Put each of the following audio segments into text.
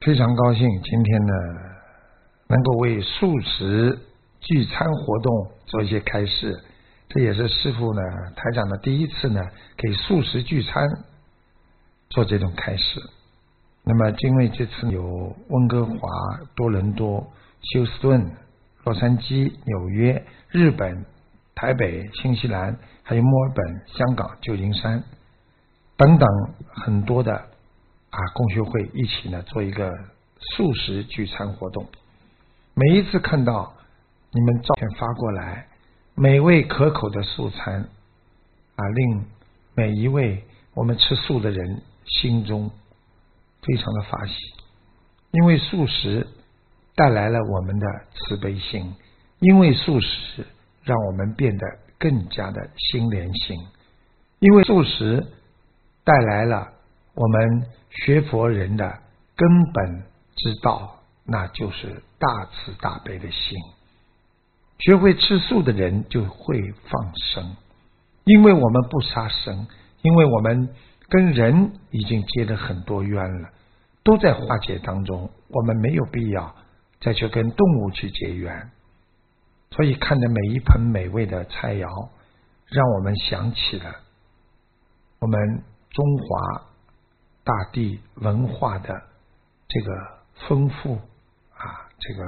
非常高兴今天呢，能够为素食聚餐活动做一些开示。这也是师傅呢台长的第一次呢，给素食聚餐做这种开示。那么，因为这次有温哥华、多伦多、休斯顿、洛杉矶、纽约、日本、台北、新西兰，还有墨尔本、香港、旧金山等等很多的啊共学会一起呢做一个素食聚餐活动。每一次看到你们照片发过来，美味可口的素餐啊，令每一位我们吃素的人心中。非常的发喜，因为素食带来了我们的慈悲心，因为素食让我们变得更加的心连心，因为素食带来了我们学佛人的根本之道，那就是大慈大悲的心。学会吃素的人就会放生，因为我们不杀生，因为我们。跟人已经结了很多冤了，都在化解当中，我们没有必要再去跟动物去结缘。所以看着每一盆美味的菜肴，让我们想起了我们中华大地文化的这个丰富啊，这个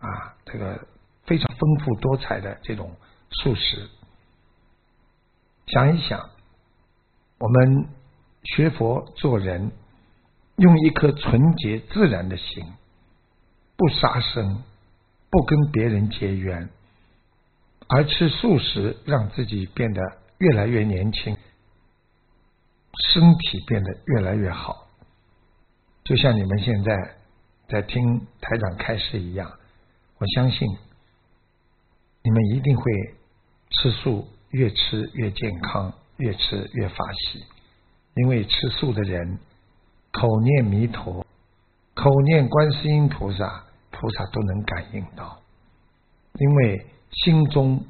啊，这个非常丰富多彩的这种素食。想一想，我们。学佛做人，用一颗纯洁自然的心，不杀生，不跟别人结缘，而吃素食，让自己变得越来越年轻，身体变得越来越好。就像你们现在在听台长开示一样，我相信你们一定会吃素，越吃越健康，越吃越法喜。因为吃素的人口念弥陀，口念观世音菩萨，菩萨都能感应到。因为心中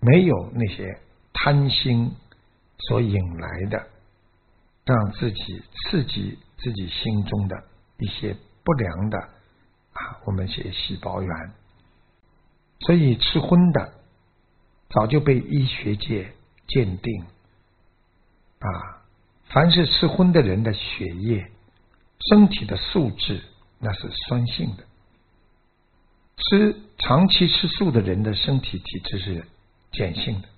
没有那些贪心所引来的，让自己刺激自己心中的一些不良的啊，我们些细胞源。所以吃荤的早就被医学界鉴定啊。凡是吃荤的人的血液、身体的素质，那是酸性的；吃长期吃素的人的身体体质是碱性的。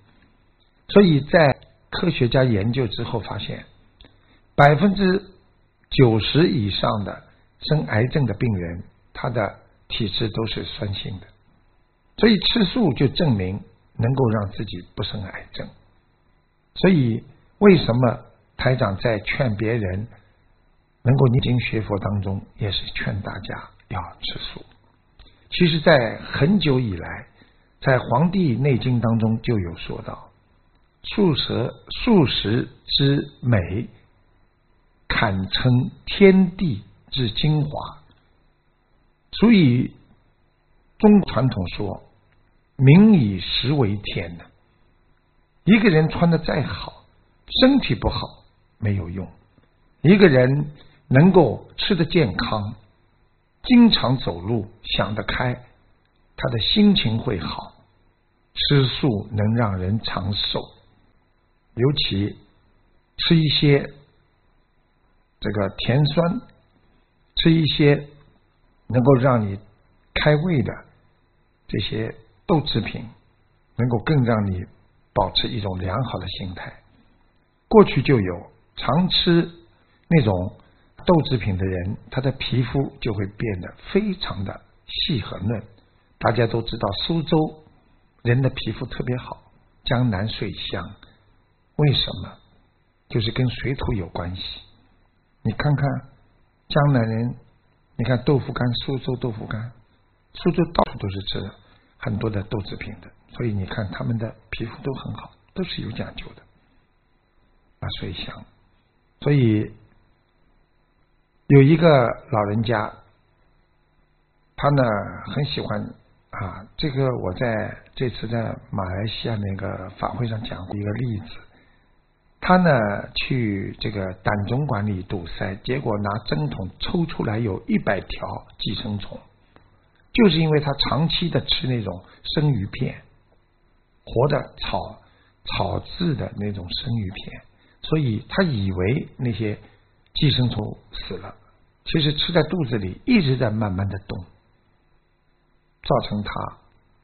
所以在科学家研究之后发现，百分之九十以上的生癌症的病人，他的体质都是酸性的。所以吃素就证明能够让自己不生癌症。所以为什么？台长在劝别人能够念经学佛当中，也是劝大家要吃素。其实，在很久以来，在《黄帝内经》当中就有说到，素食素食之美，堪称天地之精华。所以，中传统说，民以食为天呢。一个人穿的再好，身体不好。没有用。一个人能够吃得健康，经常走路，想得开，他的心情会好。吃素能让人长寿，尤其吃一些这个甜酸，吃一些能够让你开胃的这些豆制品，能够更让你保持一种良好的心态。过去就有。常吃那种豆制品的人，他的皮肤就会变得非常的细和嫩。大家都知道，苏州人的皮肤特别好，江南水乡。为什么？就是跟水土有关系。你看看江南人，你看豆腐干，苏州豆腐干，苏州到处都是吃的很多的豆制品的，所以你看他们的皮肤都很好，都是有讲究的，啊，所以想。所以有一个老人家，他呢很喜欢啊，这个我在这次在马来西亚那个法会上讲过一个例子，他呢去这个胆总管里堵塞，结果拿针筒抽出来有一百条寄生虫，就是因为他长期的吃那种生鱼片，活的草草制的那种生鱼片，所以他以为那些寄生虫死了，其实吃在肚子里一直在慢慢的动，造成他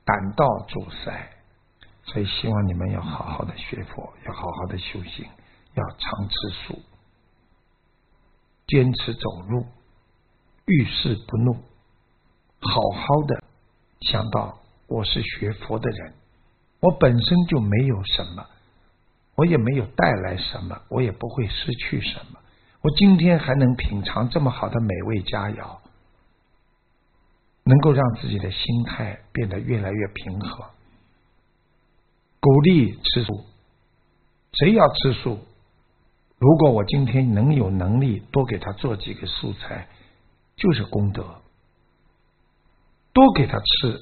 胆道阻塞。所以，希望你们要好好的学佛，要好好的修行，要常吃素，坚持走路，遇事不怒，好好的想到我是学佛的人，我本身就没有什么，我也没有带来什么，我也不会失去什么。我今天还能品尝这么好的美味佳肴，能够让自己的心态变得越来越平和。鼓励吃素，谁要吃素？如果我今天能有能力多给他做几个素菜，就是功德。多给他吃，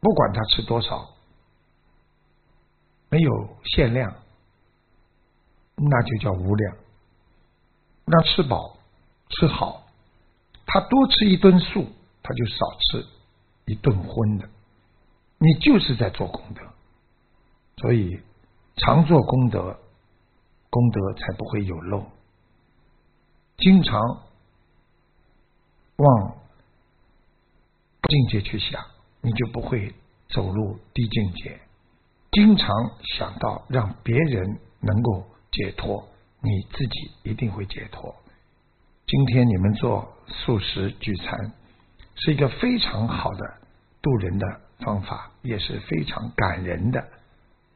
不管他吃多少，没有限量，那就叫无量。让吃饱吃好，他多吃一顿素，他就少吃一顿荤的。你就是在做功德。所以，常做功德，功德才不会有漏。经常往境界去想，你就不会走入低境界。经常想到让别人能够解脱，你自己一定会解脱。今天你们做素食聚餐，是一个非常好的渡人的方法，也是非常感人的。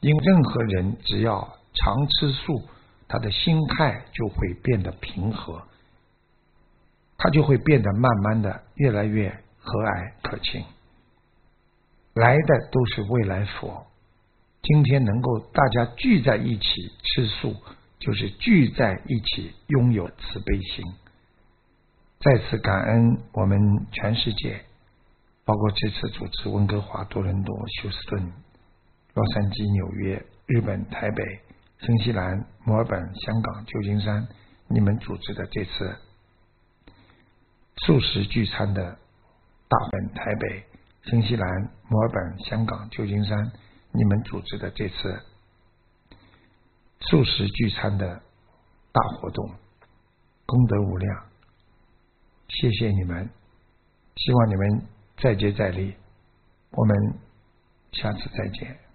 因为任何人只要常吃素，他的心态就会变得平和，他就会变得慢慢的越来越和蔼可亲。来的都是未来佛，今天能够大家聚在一起吃素，就是聚在一起拥有慈悲心。再次感恩我们全世界，包括这次主持温哥华、多伦多、休斯顿。洛杉矶、纽约、日本、台北、新西兰、墨尔本、香港、旧金山，你们组织的这次素食聚餐的大本，台北、新西兰、墨尔本、香港、旧金山，你们组织的这次素食聚餐的大活动，功德无量，谢谢你们，希望你们再接再厉，我们下次再见。